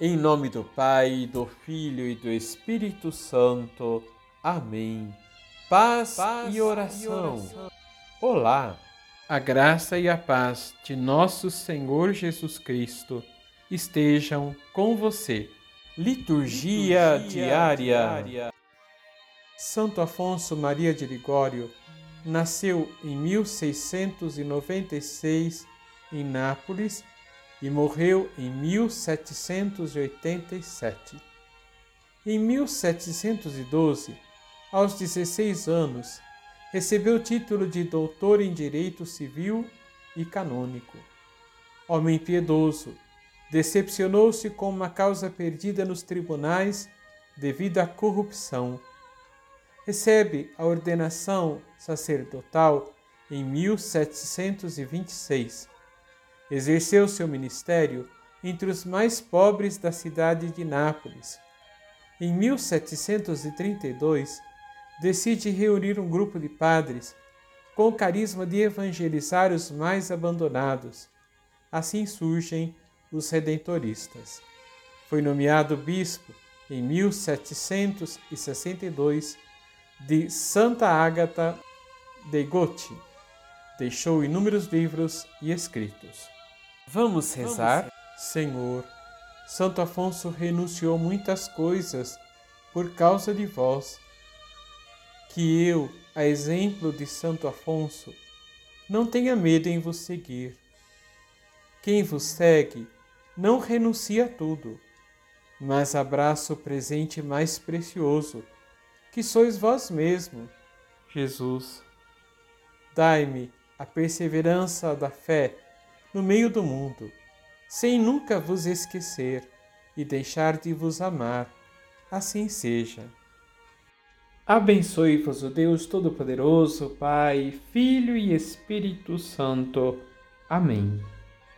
Em nome do Pai, do Filho e do Espírito Santo. Amém. Paz, paz e, oração. e oração. Olá, a graça e a paz de nosso Senhor Jesus Cristo estejam com você. Liturgia, Liturgia diária. diária. Santo Afonso Maria de Ligório nasceu em 1696 em Nápoles e morreu em 1787. Em 1712, aos 16 anos, recebeu o título de doutor em direito civil e canônico. Homem piedoso, decepcionou-se com uma causa perdida nos tribunais devido à corrupção. Recebe a ordenação sacerdotal em 1726 Exerceu seu ministério entre os mais pobres da cidade de Nápoles. Em 1732, decide reunir um grupo de padres com o carisma de evangelizar os mais abandonados. Assim surgem os redentoristas. Foi nomeado bispo em 1762 de Santa Ágata de Gotti. Deixou inúmeros livros e escritos. Vamos rezar? Senhor, Santo Afonso renunciou muitas coisas por causa de vós. Que eu, a exemplo de Santo Afonso, não tenha medo em vos seguir. Quem vos segue não renuncia a tudo, mas abraça o presente mais precioso, que sois vós mesmo, Jesus. Dai-me a perseverança da fé no meio do mundo, sem nunca vos esquecer e deixar de vos amar. Assim seja. Abençoe-vos o Deus Todo-Poderoso, Pai, Filho e Espírito Santo. Amém.